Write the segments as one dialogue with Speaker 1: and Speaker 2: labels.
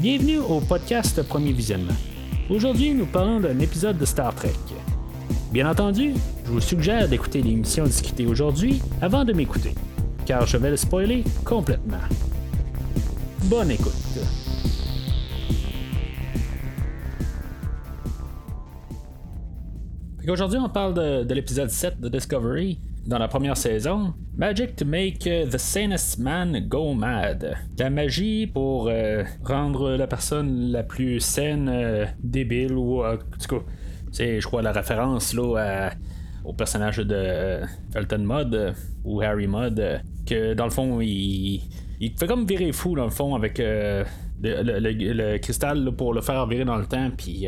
Speaker 1: Bienvenue au podcast Premier Visionnement. Aujourd'hui, nous parlons d'un épisode de Star Trek. Bien entendu, je vous suggère d'écouter l'émission discutée aujourd'hui avant de m'écouter, car je vais le spoiler complètement. Bonne écoute. Aujourd'hui, on parle de, de l'épisode 7 de Discovery, dans la première saison, Magic to make the sanest man go mad. La magie pour euh, rendre la personne la plus saine euh, débile ou euh, en tout c'est je crois la référence là au personnage de Elton Mudd ou Harry Mudd que dans le fond il fait comme virer fou dans le fond avec le, cristal pour le faire virer dans le temps puis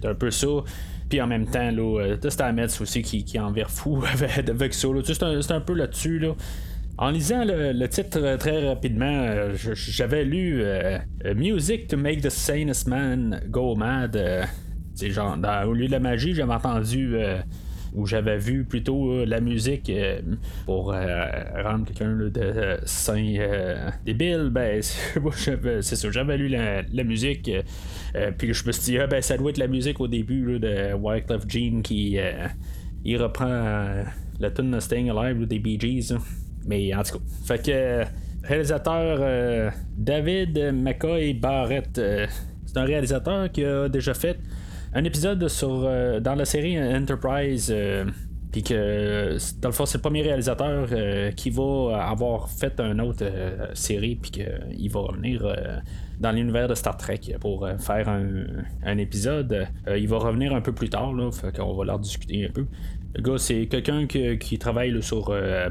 Speaker 1: c'est un peu ça puis en même temps, là, Stamets aussi qui, qui en vire fou avec, ça. C'est un, peu là-dessus. Là. En lisant le, titre euh, très rapidement, euh, j'avais lu euh, Music to make the sanest man go mad. genre, au lieu de la magie, j'avais entendu où j'avais vu plutôt euh, la musique euh, pour euh, rendre quelqu'un de sain débile, ben c'est ça, j'avais lu la, musique, puis je me suis dit, ah, ben ça doit être la musique au début de Wyclef Jean qui il reprend la tune Staying Alive des Bee Gees. Mais en tout cas, fait que réalisateur David McCoy Barrett, c'est un réalisateur qui a déjà fait un épisode sur euh, dans la série Enterprise. Euh, puis que dans le fond c'est le premier réalisateur euh, qui va avoir fait une autre série puis qu'il va revenir dans l'univers de Star Trek pour faire un, épisode. il va revenir un peu plus tard, là, va leur discuter un peu. Le gars, c'est quelqu'un qui, travaille sur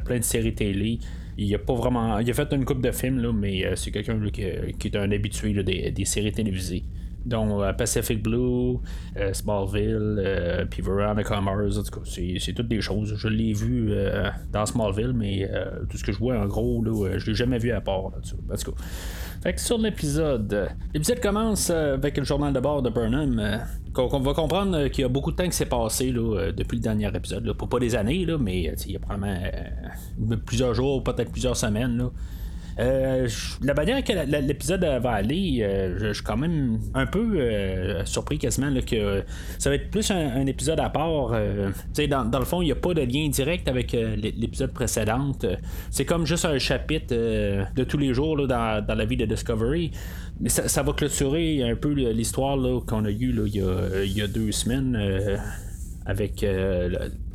Speaker 1: plein de séries télé. Il a pas vraiment. Il a fait une coupe de films, là, mais c'est quelqu'un qui, est un habitué des, séries télévisées dont euh, Pacific Blue, euh, Smallville, euh, puis Veronica Mars, c'est toutes des choses. Je l'ai vu dans Smallville, mais tout ce que je vois en gros, là, je l'ai jamais vu à part là-dessus. En tout cas. Fait que sur l'épisode, l'épisode commence avec le journal de bord de Burnham. qu'on va comprendre qu'il y a beaucoup de temps qui s'est passé là, depuis le dernier épisode. Là. Pas, des années, là, mais il y a probablement plusieurs jours, peut-être plusieurs semaines. Là. Euh, la manière que l'épisode va aller, euh, je, suis quand même un peu euh, surpris quasiment que ça va être plus un, épisode à part. Dans, dans, le fond, il n'y a pas de lien direct avec l'épisode précédent. C'est comme juste un chapitre de tous les jours dans, la vie de Discovery. Mais ça, va clôturer un peu l'histoire qu'on a eue il, y a, deux semaines avec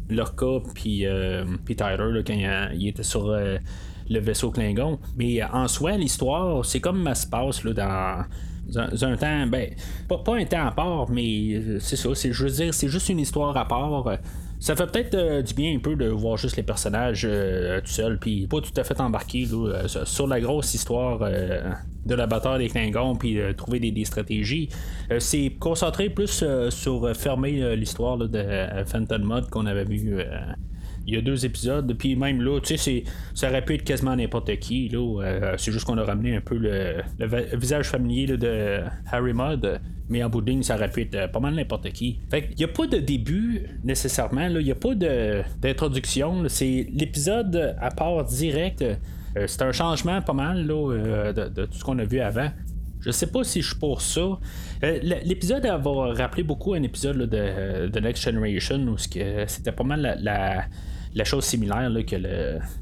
Speaker 1: Lorca puis Tyler quand il, était sur le vaisseau Klingon. Mais euh, en soi, l'histoire, c'est comme ça se passe là, dans un, temps, ben, pas, un temps à part, mais euh, c'est ça, c'est, je veux dire, c'est juste une histoire à part. Ça fait peut-être euh, du bien un peu de voir juste les personnages tout seuls, puis pas tout à fait embarqués sur la grosse histoire de la bataille des Klingons, puis trouver des, stratégies. c'est concentré plus sur fermer l'histoire de Phantom Mod qu'on avait vu il y a deux épisodes, puis même là, tu sais, ça aurait pu être quasiment n'importe qui. Là, euh, c'est juste qu'on a ramené un peu le, visage familier de Harry Mudd, mais en bout de ligne, ça aurait pu être euh, pas mal n'importe qui. Fait il n'y a pas de début nécessairement, il n'y a pas d'introduction. C'est l'épisode à part direct. Euh, c'est un changement pas mal là, de, tout ce qu'on a vu avant. Je sais pas si je suis pour ça. L'épisode va rappeler beaucoup un épisode de, de, Next Generation où c'était pas mal la chose similaire là, que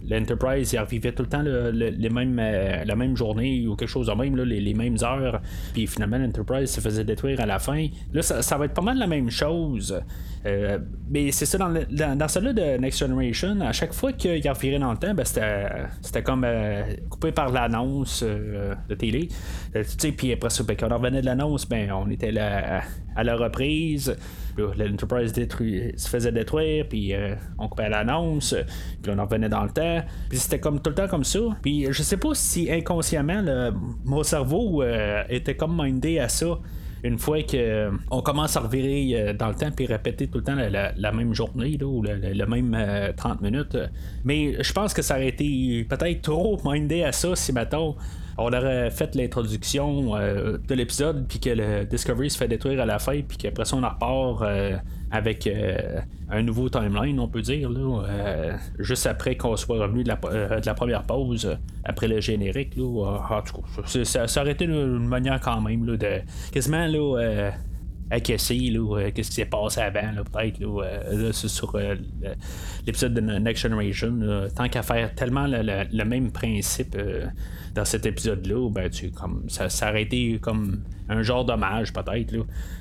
Speaker 1: l'Enterprise il revivait tout le temps mêmes, euh, la même journée ou quelque chose de même, les, mêmes heures. Puis finalement, l'Enterprise se faisait détruire à la fin. Là, ça, va être pas mal la même chose. Euh, mais c'est ça, dans, dans, celui de Next Generation, à chaque fois qu'il revirait dans le temps, ben, c'était comme euh, coupé par l'annonce de télé. puis après ça, ben, quand on revenait de l'annonce, ben, on était là à la reprise. L'Enterprise se faisait détruire, puis euh, on coupait l'annonce, puis on en revenait dans le temps. Puis c'était comme tout le temps comme ça. Puis je sais pas si inconsciemment, mon cerveau euh, était comme mindé à ça une fois qu'on euh, commence à revirer dans le temps puis répéter tout le temps la, même journée ou le, même 30 minutes. Mais je pense que ça aurait été peut-être trop mindé à ça si, mettons, on aurait fait l'introduction de l'épisode, puis que le Discovery se fait détruire à la fin, puis qu'après ça, on repart avec un nouveau timeline, on peut dire, là, juste après qu'on soit revenu de la, première pause, après le générique. Là, ça, ça, aurait été une, manière quand même là, de quasiment là, Casey, euh, qu'est-ce qui s'est passé avant, peut-être, là, euh, sur euh, l'épisode de Next Generation. tant qu'à faire tellement le, même principe dans cet épisode-là, ben, tu, comme, ça, ça aurait été comme un genre d'hommage, peut-être.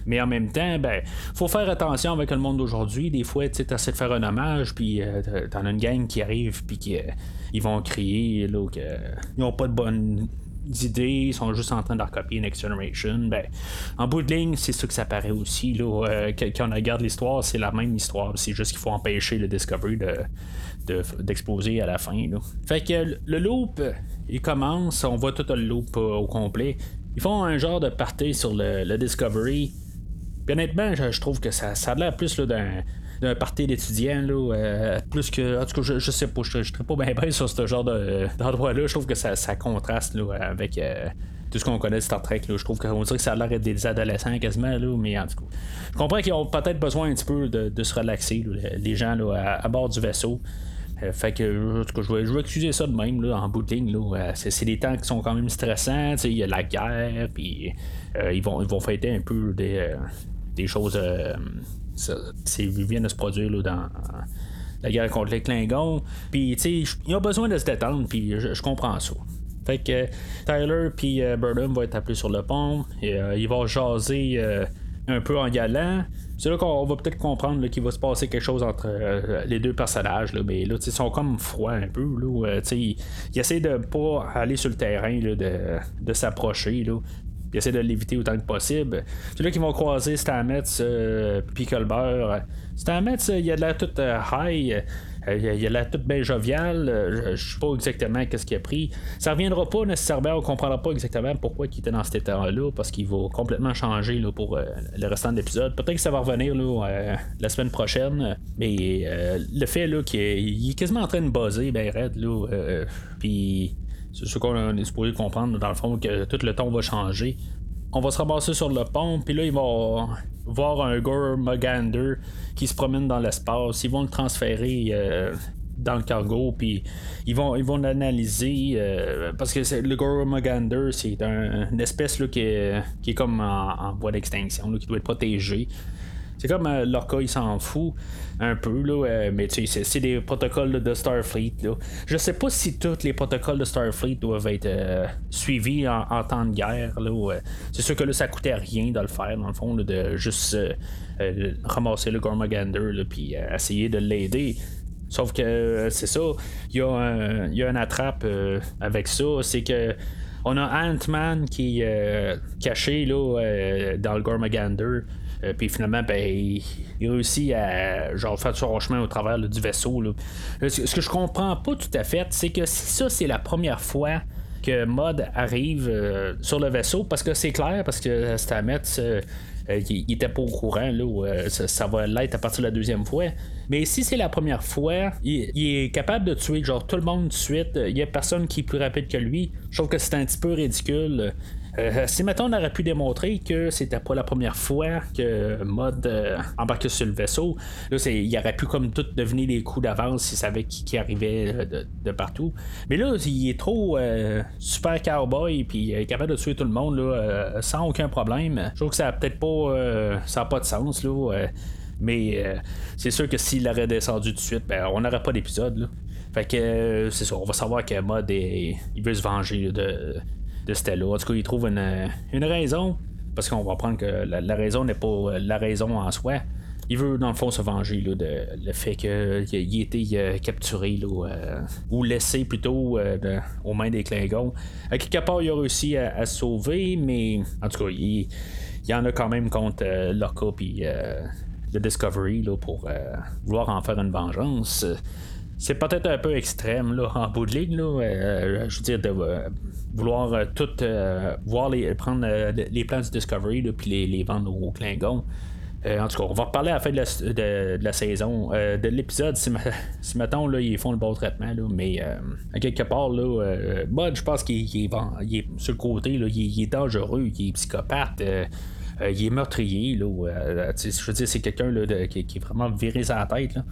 Speaker 1: Mais en même temps, ben, faut faire attention avec le monde d'aujourd'hui. Des fois, tu essaies de faire un hommage, puis t'en as une gang qui arrive, puis qui ils vont crier là, qu'ils n'ont pas de bonne idées, ils sont juste en train de recopier Next Generation. Ben, en bout de ligne, c'est ça que ça paraît aussi. Là, euh, quand on regarde l'histoire, c'est la même histoire. C'est juste qu'il faut empêcher le Discovery de, d'exploser à la fin. Fait que le loop, il commence, on voit tout le loop euh, au complet. Ils font un genre de party sur le, Discovery. Puis honnêtement, je, trouve que ça, ça a l'air plus d'un d'un parti d'étudiants, là, euh, plus que. En tout cas, je, sais pas, je ne serais pas bien bien sur ce genre d'endroit-là. je trouve que ça, contraste là, avec. Euh, tout ce qu'on connaît de Star Trek, là. je trouve qu'on dirait que ça a l'air d'être des adolescents quasiment, là, mais en tout cas. Je comprends qu'ils ont peut-être besoin un petit peu de, se relaxer, les gens là, à, bord du vaisseau. Euh, fait que, en tout cas, je vais, je vais excuser ça de même, là, en bout de ligne. Là, c'est, des temps qui sont quand même stressants. Il y a la guerre, puis ils, vont, ils vont fêter un peu des, des choses ils viennent de se produire dans la guerre contre les Klingons. Puis, tu sais, ils ont besoin de se détendre, puis je, comprends ça. Fait que Tyler puis euh, vont être appelés sur le pont. Et, euh, ils vont jaser euh, un peu en galant. C'est là qu'on va peut-être comprendre qu'il va se passer quelque chose entre euh, les deux personnages. Là, mais là, ils sont comme froids un peu. Là, ils, ils, essaient de pas aller sur le terrain, de s'approcher. Ils essaient de l'éviter autant que possible. C'est là qu'ils vont croiser Stamets euh, puis Colbert. Stamets, euh, il a de l'air tout euh, high. Euh, il a l'air tout bien jovial. je sais pas exactement qu'est-ce qu'il a pris. Ça reviendra pas nécessairement. On comprendra pas exactement pourquoi il était dans cet état-là. Parce qu'il va complètement changer là, pour le restant de l'épisode. Peut-être que ça va revenir là, la semaine prochaine. Mais le fait là, qu'il est, quasiment en train de buzzer, ben raide. Puis c'est ce qu'on est supposé comprendre, dans le fond, que tout le ton va changer. On va se ramasser sur le pont, puis là, il va voir un Gormagander qui se promène dans l'espace. Ils vont le transférer euh, dans le cargo, puis ils vont, ils l'analyser euh, parce que le Gormagander, c'est une espèce là, qui, est, qui est comme en, en voie d'extinction, qui doit être protégée. C'est comme euh, Lorca, il s'en fout un peu, là, euh, mais tu sais, c'est des protocoles de Starfleet. Là. Je sais pas si tous les protocoles de Starfleet doivent être euh, suivis en, temps de guerre. Là, c'est sûr que là, ça coûtait rien de le faire, dans le fond, de juste ramasser le Gormagander puis essayer de l'aider. Sauf que c'est ça, il y, y a une attrape avec ça, c'est que on a Ant-Man qui est caché là, dans le Gormagander. Euh, puis finalement, ben, il, réussit à genre, faire son chemin au travers du vaisseau. Euh, ce que je comprends pas tout à fait, c'est que si ça, c'est la première fois que Mod arrive euh, sur le vaisseau, parce que c'est clair, parce que Stamets. il, était pas au courant, là, ça, va l'être à partir de la deuxième fois. Mais si c'est la première fois, il, est capable de tuer genre tout le monde de suite. Il y a personne qui est plus rapide que lui. Je trouve que c'est un petit peu ridicule. Euh, si maintenant on aurait pu démontrer que c'était pas la première fois que Mod euh, embarquait sur le vaisseau, là, il aurait pu comme tout devenir des coups d'avance s'il savait qui, arrivait euh, de, partout. Mais là, il est trop super cowboy puis capable de tuer tout le monde là, sans aucun problème. Je trouve que ça a peut-être pas, ça a pas de sens là. mais c'est sûr que s'il aurait descendu tout de suite, ben, on n'aurait pas d'épisode. Fait que c'est ça, on va savoir que Mod il veut se venger de, de Stella. En tout cas, il trouve une, raison, parce qu'on va prendre que la, raison n'est pas la raison en soi. Il veut, dans le fond, se venger de le fait qu'il ait été capturé euh, ou laissé plutôt euh, aux mains des Klingons. À quelque part, il a réussi à, sauver, mais en tout cas, il, y en a quand même contre euh, Locke et le Discovery là, pour vouloir en faire une vengeance c'est peut-être un peu extrême là, en bout de ligne. Là, je veux dire, de, vouloir euh, tout euh, voir les prendre euh, les plans du Discovery puis les, les, vendre aux Klingons. en tout cas, on va reparler à la fin de la, saison. de l'épisode, si, si mettons, là, ils font le bon traitement, là, mais à quelque part, là, Bud, je pense qu'il est, sur le côté, là, il, est dangereux, il est psychopathe. il est meurtrier, là, je veux dire, c'est quelqu'un qui, qui, est vraiment viré sa tête. Là.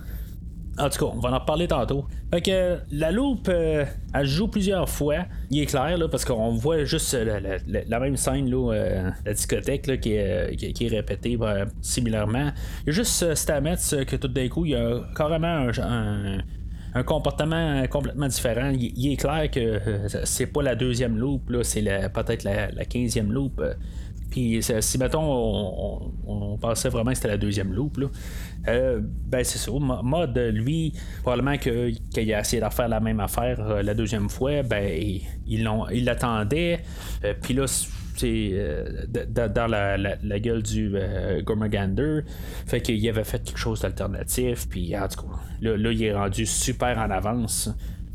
Speaker 1: En tout cas, on va en reparler tantôt. Fait que la loupe, euh, elle joue plusieurs fois. Il est clair, là, parce qu'on voit juste la, même scène, là, euh, la discothèque, là, qui, est, est répétée euh, similairement. Il y a juste Stamets que tout d'un coup, il y a carrément un, comportement complètement différent. Il, est clair que c'est pas la deuxième loupe, c'est peut-être la, quinzième loupe. Puis si mettons on, pensait vraiment que c'était la deuxième loupe, euh, ben c'est ça. Mode, lui, probablement qu'il a essayé de faire la même affaire euh, la deuxième fois, ben il l'attendait. Euh, puis là, c'est dans la, gueule du Gormagander. Fait qu'il avait fait quelque chose d'alternatif. Puis en tout cas, là, il est rendu super en avance.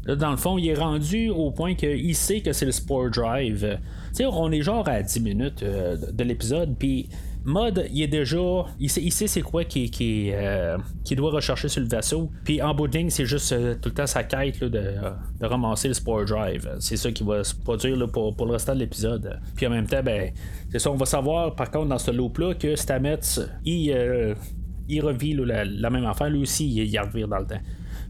Speaker 1: Là, dans le fond, il est rendu au point qu'il sait que c'est le Sport Drive. On est genre à 10 minutes de l'épisode, puis Mod, il est déjà. Il sait, c'est quoi qui, qui, euh, qui, doit rechercher sur le vaisseau. Puis en bout de ligne, c'est juste euh, tout le temps sa quête de, de, ramasser le Spore Drive. C'est ça qui va se produire pour, pour, le restant de l'épisode. Puis en même temps, ben, c'est ça, on va savoir par contre dans ce loop-là que Stamets, il, euh, il revit la, même affaire. Lui aussi, il, il revient dans le temps.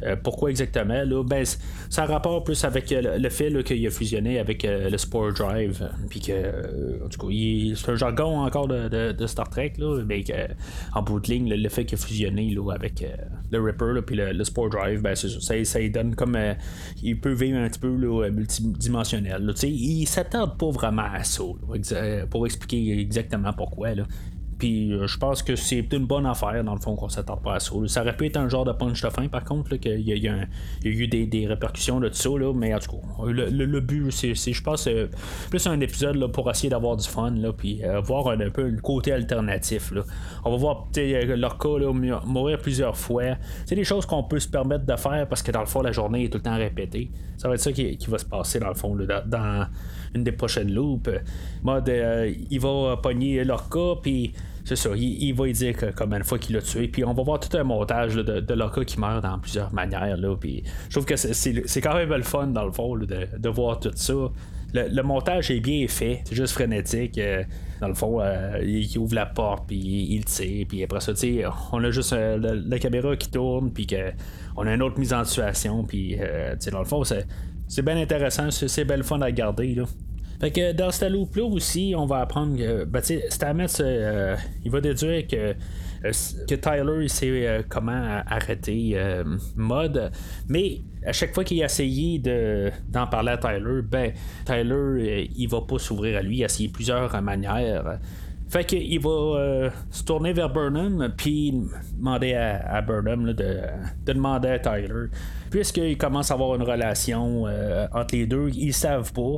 Speaker 1: Euh, pourquoi exactement? Là, ben, ça a rapport plus avec euh, le, fait qu'il a fusionné avec euh, le Spore Drive. Puis que, en tout cas, c'est un jargon encore de, Star Trek, là, mais en bout de ligne, le, fait qu'il a fusionné là, avec le Ripper puis le, Spore Drive, ben, ça, ça, donne comme. il peut vivre un petit peu multidimensionnel. Là, il s'attarde pas vraiment à ça pour expliquer exactement pourquoi. Là. Puis euh, je pense que c'est une bonne affaire, dans le fond, qu'on s'attarde pas à ça. Ça aurait pu être un genre de punch de fin, par contre, qu'il y, a eu des, répercussions de ça, là, mais en tout cas, le, but, c'est, je pense, euh, plus un épisode là, pour essayer d'avoir du fun, là, puis euh, voir un, peu le côté alternatif. Là. On va voir leur cas là, mourir plusieurs fois. C'est des choses qu'on peut se permettre de faire parce que dans le fond, la journée est tout le temps répétée. Ça va être ça qui, va se passer, dans le fond, dans, une des prochaines loops. Il va pogner leur cas, puis c'est ça, il, va y dire que, combien de fois qu'il l'a tué, puis on va voir tout un montage de, de qui meurt dans plusieurs manières. Là, puis je trouve que c'est quand même le fun, dans le fond, de, voir tout ça. Le, montage est bien fait, c'est juste frénétique. Euh, dans le fond, euh, il, ouvre la porte, puis il, tire, puis après ça, on a juste euh, la, caméra qui tourne, puis on a une autre mise en situation, puis dans le fond, c'est bien intéressant, c'est belle fun à regarder. Là. Fait que dans cette loupe-là aussi, on va apprendre que ben, Stamets, euh, il va déduire que euh, que Tyler il sait euh, comment arrêter Mod, mais à chaque fois qu'il a essayé d'en parler à Tyler, ben Tyler il va pas s'ouvrir à lui, il a essayé plusieurs manières. Fait qu'il va se tourner vers Burnham, puis demander à, Burnham de, demander à Tyler. Puisqu'ils commencent à avoir une relation entre les deux, ils savent pas.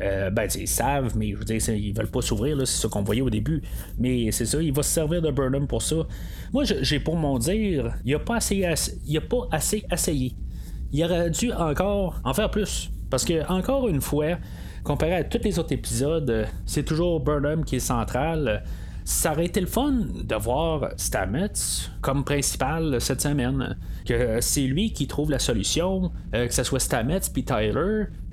Speaker 1: Euh, ben, ils savent, mais je veux dire, ils veulent pas s'ouvrir, c'est ce qu'on voyait au début. Mais c'est ça, il va se servir de Burnham pour ça. Moi, j'ai pour mon dire, il a pas assez, il a pas assez essayé. Il aurait dû encore en faire plus. Parce que, encore une fois, comparé à tous les autres épisodes, c'est toujours Burnham qui est central ça aurait été le fun de voir Stamets comme principal cette semaine. Que c'est lui qui trouve la solution, euh, que ce soit Stamets puis Tyler.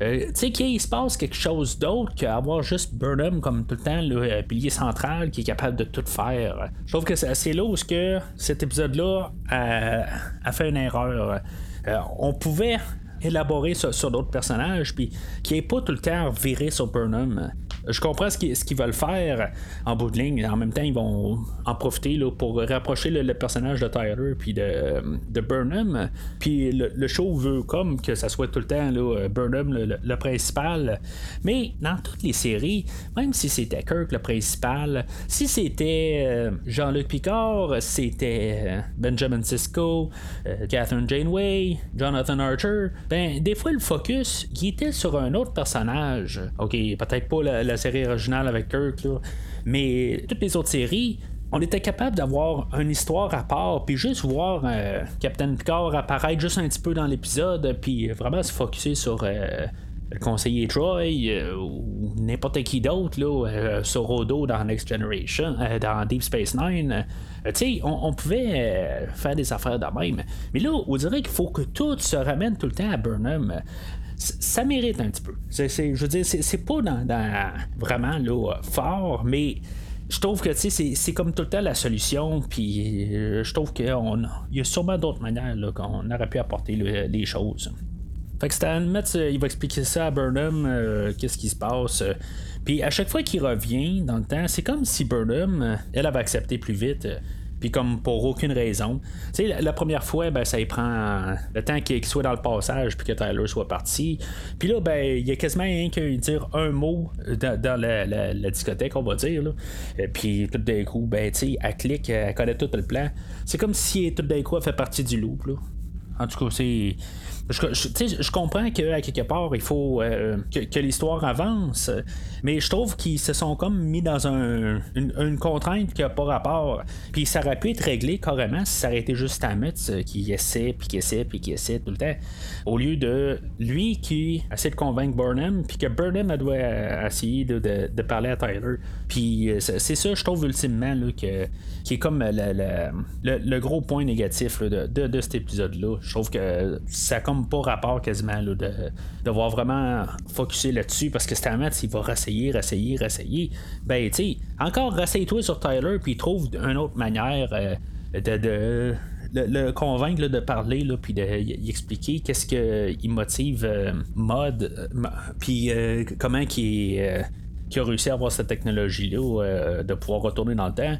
Speaker 1: Euh, tu sais qu'il se passe quelque chose d'autre qu'avoir juste Burnham comme tout le temps le pilier central qui est capable de tout faire. Je trouve que c'est là où que cet épisode-là a, fait une erreur. Euh, on pouvait élaborer sur, d'autres personnages, puis qui n'est pas tout le temps viré sur Burnham je comprends ce qu'ils veulent faire en bout de ligne. En même temps, ils vont en profiter là, pour rapprocher le, personnage de Tyler puis de, de Burnham. Puis le, show veut comme que ça soit tout le temps là, Burnham le, principal. Mais dans toutes les séries, même si c'était Kirk le principal, si c'était euh, Jean-Luc Picard, c'était euh, Benjamin Sisko, euh, Catherine Janeway, Jonathan Archer, ben des fois le focus il était sur un autre personnage. Ok, peut-être pas la série originale avec Kirk, mais toutes les autres séries, on était capable d'avoir une histoire à part, puis juste voir euh, Captain Picard apparaître juste un petit peu dans l'épisode, puis vraiment se focuser sur euh, le conseiller Troy ou n'importe qui d'autre là, sur Rodo dans Next Generation, dans Deep Space Nine. tu sais, on, pouvait faire des affaires de même. Mais là, on dirait qu'il faut que tout se ramène tout le temps à Burnham ça mérite un petit peu. je veux dire, c'est pas dans, vraiment fort, mais je trouve que c'est comme tout le la solution, puis euh, je trouve qu'il y a sûrement d'autres manières qu'on aurait pu apporter les choses. Fait que Stan Metz, euh, il va expliquer ça à Burnham, euh, qu'est-ce qui se passe. Puis à chaque fois qu'il revient dans le temps, c'est comme si Burnham, elle avait accepté plus vite puis comme pour aucune raison. Tu sais, la, première fois, ben, ça y prend le temps qu'il soit dans le passage, puis que Tyler soit parti. Puis là, ben, il y a quasiment rien qu'à dire un mot dans, la, discothèque, on va dire. Là. Puis tout d'un coup, ben, tu sais, elle clique, elle connaît tout le plan. C'est comme si tout d'un coup, elle fait partie du loop. Là. En tout cas, c'est. Je, je, comprends qu'à quelque part, il faut euh, que, l'histoire avance, mais je trouve qu'ils se sont comme mis dans un, une, contrainte qui n'a pas rapport. Puis ça aurait pu être réglé carrément si ça aurait été juste Stamets euh, qui essaie, puis qui essaie, puis qui essaie tout le temps. Au lieu de lui qui essaie de convaincre Burnham, puis que Burnham doit euh, essayer de, de, parler à Tyler. Puis c'est ça, je trouve ultimement là, que, qui est comme le, le, gros point négatif de, de, cet épisode-là. Je trouve que ça pas rapport quasiment de devoir vraiment focuser là-dessus parce que Stamets, il va réessayer, réessayer, réessayer. Ben, tu sais, encore rasseille-toi sur Tyler puis trouve une autre manière euh, de, le, convaincre de parler puis d'expliquer qu'est-ce qui motive euh, Mod euh, puis comment qui, qui a réussi à avoir cette technologie là de pouvoir retourner dans le temps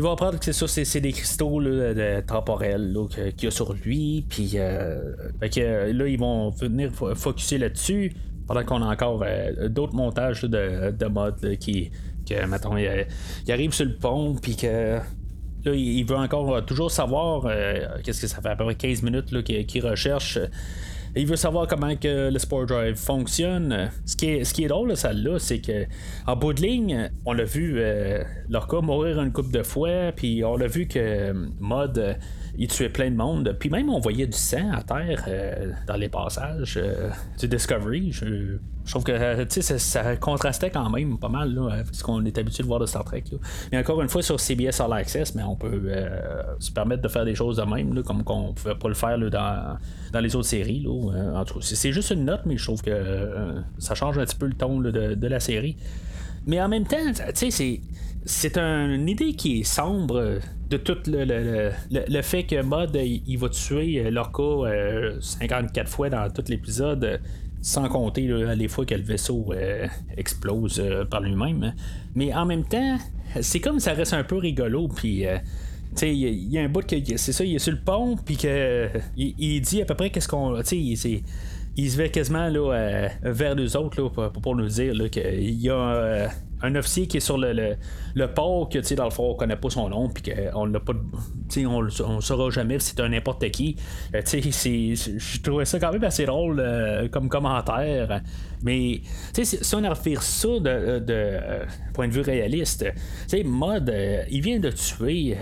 Speaker 1: il va apprendre que c'est ça, c'est, des cristaux de, temporels qu'il y a sur lui. Puis euh, que, là, ils vont venir focuser là-dessus. Pendant qu'on a encore euh, d'autres montages de, de mode qui, que, mettons, il, arrive sur le pont, puis que Là, il veut encore toujours savoir euh, qu'est-ce que ça fait à peu près 15 minutes qu'il recherche il veut savoir comment que le Sport Drive fonctionne. Ce qui est, ce qui est drôle, ça là, c'est que en bout de ligne, on l'a vu euh, Lorca mourir une couple de fois, puis on l'a vu que euh, Mod euh, il tuait plein de monde. Puis même on voyait du sang à terre dans les passages du Discovery. Trouve que ça, ça, contrastait quand même pas mal là, avec ce qu'on est habitué de voir de Star Trek. Mais encore une fois, sur CBS All Access, mais on peut se permettre de faire des choses de même, comme qu'on pouvait pas le faire dans les autres séries. Là, euh, en tout cas, c'est juste une note, mais je trouve que euh, ça change un petit peu le ton de, la série. Mais en même temps, c'est une idée qui est sombre de tout le, fait que Mod il, va tuer Lorca 54 euh, fois dans tout l'épisode sans compter les fois que le vaisseau explose par lui-même. Mais en même temps, c'est comme ça reste un peu rigolo, puis il y, a un bout que c'est ça, il est sur le pont, puis que il, dit à peu près qu'est-ce qu'on. Il se fait quasiment là, euh, vers nous autres là, pour, nous dire qu'il y a euh, un officier qui est sur le, le, port que dans le fond on connaît pas son nom puis qu'on l'a pas on, on saura jamais si c'est un n'importe qui euh, je trouvais ça quand même assez drôle comme commentaire mais si on a refait ça de, point de vue réaliste Mod il vient de tuer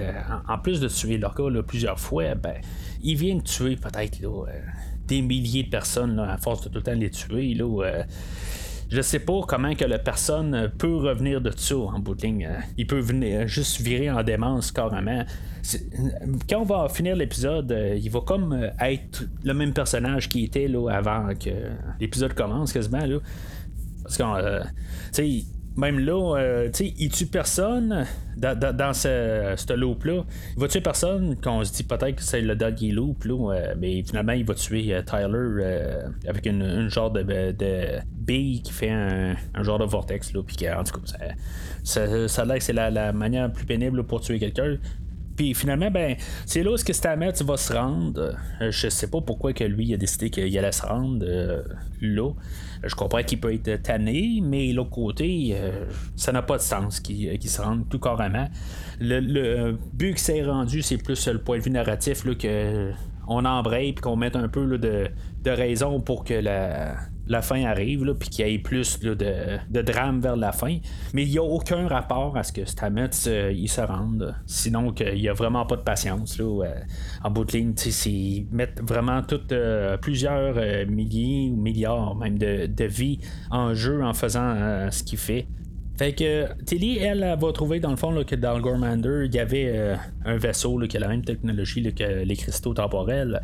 Speaker 1: en, plus de tuer Lorca plusieurs fois ben il vient de tuer peut-être des milliers de personnes à force de tout le temps les tuer. Là, euh, je sais pas comment que la personne peut revenir de ça en bout de ligne. Il peut venir juste virer en démence carrément. Quand on va finir l'épisode, euh, il va comme euh, être le même personnage qui était là avant que l'épisode commence quasiment là. Parce que tu sais même là, euh, tu sais, il tue personne dans, ce, loop-là? Il va tuer personne quand on se dit peut-être que c'est le doggy loop, là, euh, mais finalement, il va tuer euh, Tyler avec une, genre de, bille qui fait un, genre de vortex, là, puis en tout cas, ça, ça, a l'air que c'est la, la, manière plus pénible pour tuer quelqu'un. Puis finalement, ben, c'est là où que Stamets va se rendre. je sais pas pourquoi que lui a décidé qu'il allait se rendre là. Je comprends qu'il peut être tanné, mais l'autre côté, euh, ça n'a pas de sens qu'il euh, se rende tout carrément. Le, but que s'est rendu, c'est plus le point de vue narratif là, que on embraye puis qu'on mette un peu de, raison pour que la la fin arrive, puis qu'il y ait plus de, drame vers la fin. Mais il n'y a aucun rapport à ce que Stamets euh, il se rende. Sinon, qu'il n'y a vraiment pas de patience. Là, euh, en bout de ligne, ils mettent vraiment toutes plusieurs milliers ou milliards même de, de vies en jeu en faisant ce qu'il fait. Fait que Tilly, elle, va trouver dans le fond que dans le Gormander, il y avait un vaisseau qui a la même technologie que les cristaux temporels.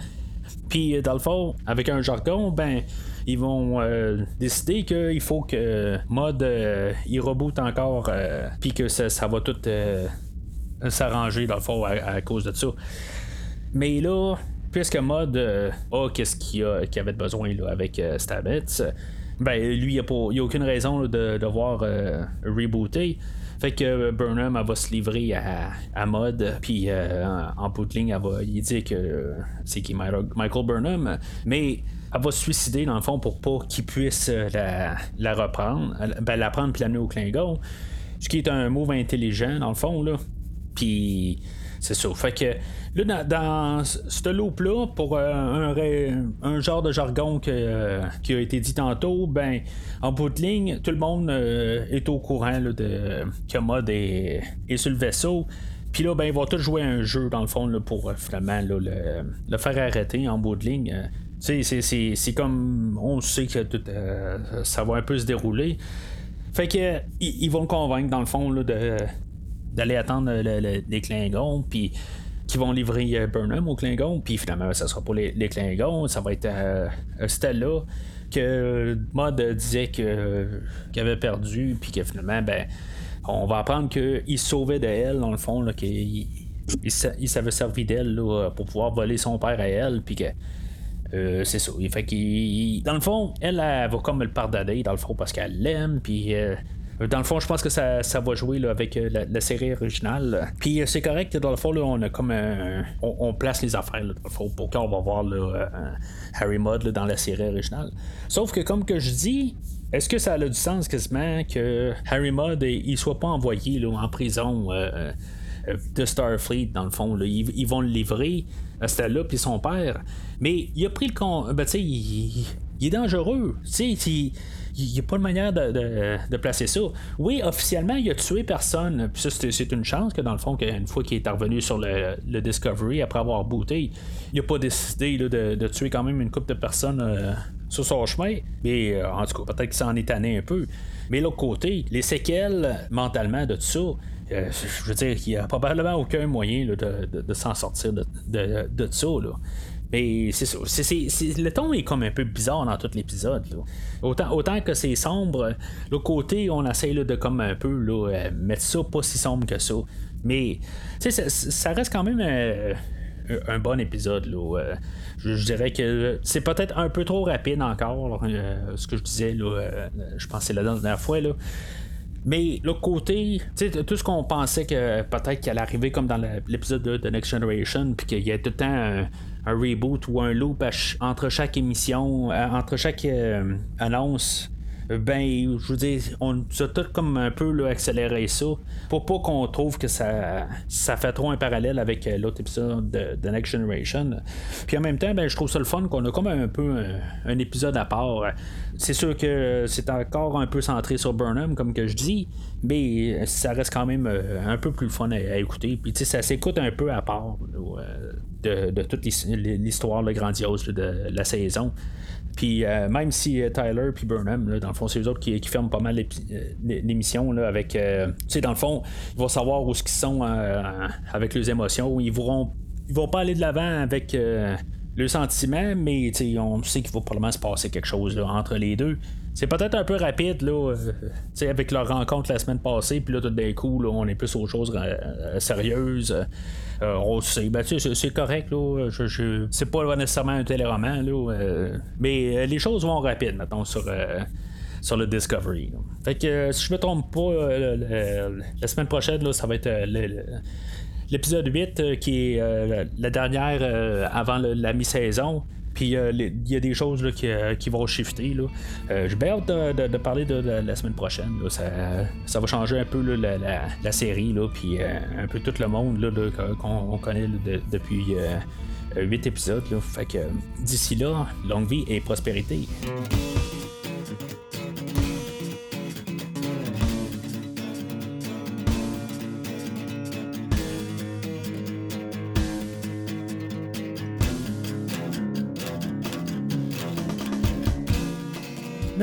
Speaker 1: Puis, dans le fond, avec un jargon, ben, ils vont euh, décider qu'il faut que Mod euh, il reboot encore, euh, puis que ça, va tout s'arranger, dans le fond, à, cause de ça. Mais là, puisque Mod a qu'est-ce qu'il y avait besoin là, avec Stabets, ben, lui, il n'y a, aucune raison de devoir rebooter. Fait que Burnham, va se livrer à, à Mod, puis en, bout de ligne, elle va il dit que c'est qui Michael Burnham, mais elle va se suicider dans le fond pour pas qu'il puisse euh, la, reprendre, ben, la prendre puis l'amener au Klingon. Ce qui est un move intelligent dans le fond là. Puis c'est ça. Fait que là, dans, ce loop-là, pour euh, un, genre de jargon euh, qui a été dit tantôt, ben, en bout de ligne, tout le monde est au courant de, que Mod est, sur le vaisseau. Puis là, ben, ils vont tous jouer un jeu, dans le fond, pour finalement le, faire arrêter en bout de ligne c'est comme on sait que tout, euh, ça va un peu se dérouler. Fait que ils, vont le convaincre dans le fond d'aller attendre les Klingons, puis qui vont livrer euh, Burnham aux Klingons, puis finalement ça sera pas les, les Klingons, ça va être euh, Stella que Mod disait que qu'il avait perdu, puis que finalement ben on va apprendre qu'il se sauvait d'elle dans le fond, qu'il il, s'avait servi d'elle pour pouvoir voler son père à elle, puis que euh, c'est ça. Fait. Dans le fond, elle, elle, va comme le pardonner, dans le fond, parce qu'elle l'aime, puis. Euh, dans le fond, je pense que ça, va jouer avec euh, la, série originale. Puis c'est correct, dans le fond, là, on a comme on, place les affaires, dans le fond, pour qu'on va voir Harry Mudd dans la série originale. Sauf que, comme que je dis, est-ce que ça a du sens quasiment que Harry Mudd il soit pas envoyé en prison de Starfleet, dans le fond? Ils, vont le livrer à Stella puis son père. Mais il a pris le con. Ben, tu sais, il, est dangereux. Tu sais, il n'y a pas de manière de, placer ça. Oui, officiellement, il a tué personne. Puis ça, c'est une chance que, dans le fond, qu'une fois qu'il est revenu sur le, Discovery, après avoir booté, il n'a pas décidé de, tuer quand même une couple de personnes euh, sur son chemin. Mais euh, en tout cas, peut-être qu'il s'en est tanné un peu. Mais l'autre côté, les séquelles mentalement de tout ça, euh, je veux dire qu'il n'y a probablement aucun moyen de, s'en sortir de, ça. Mais c'est ça. le ton est comme un peu bizarre dans tout l'épisode. Autant, que c'est sombre, l'autre côté, on essaye de comme un peu euh, mettre ça pas si sombre que ça. Mais ça, reste quand même euh, un bon épisode. Je, dirais que c'est peut-être un peu trop rapide encore, ce que je disais, je pensais la dernière fois. Mais l'autre côté, tout ce qu'on pensait que peut-être qu'il allait arriver comme dans l'épisode de The Next Generation, puis qu'il y a tout le temps un, reboot ou un loop entre chaque émission, euh, entre chaque euh, annonce ben, je veux dire, on a tout comme un peu là, accéléré ça pour pas qu'on trouve que ça, ça fait trop un parallèle avec euh, l'autre épisode de, Next Generation. Puis en même temps, ben, je trouve ça le fun qu'on a comme un peu un, épisode à part. C'est sûr que c'est encore un peu centré sur Burnham, comme que je dis, mais ça reste quand même euh, un peu plus fun à, écouter. Puis ça s'écoute un peu à part euh, de, toute l'histoire grandiose de la saison. Puis euh, même si euh, Tyler puis Burnham, dans le fond, c'est eux autres qui, ferment pas mal euh, l'émission avec. tu sais, dans le fond, ils vont savoir où ce qu'ils sont avec leurs émotions. Ils vont, ils vont pas aller de l'avant avec le sentiment, mais on sait qu'il va probablement se passer quelque chose entre les deux. C'est peut-être un peu rapide là, avec leur rencontre la semaine passée, puis là tout d'un coup, on est plus aux choses sérieuses. Euh, on sait, ben, c'est correct, là. Je, c'est pas nécessairement un téléroman, là. Euh, mais euh, les choses vont rapide, maintenant sur sur le Discovery. Fait que si je me trompe pas, la semaine prochaine, là, ça va être l'épisode 8 qui est la dernière avant la mi-saison. Puis euh, il y a des choses là, qui, euh, vont shifter. Euh, J'ai bien hâte de, parler de, la semaine prochaine. Ça, va changer un peu la, série, là, puis un peu tout le monde qu'on connaît depuis 8 épisodes. Fait que d'ici là, longue vie et prospérité.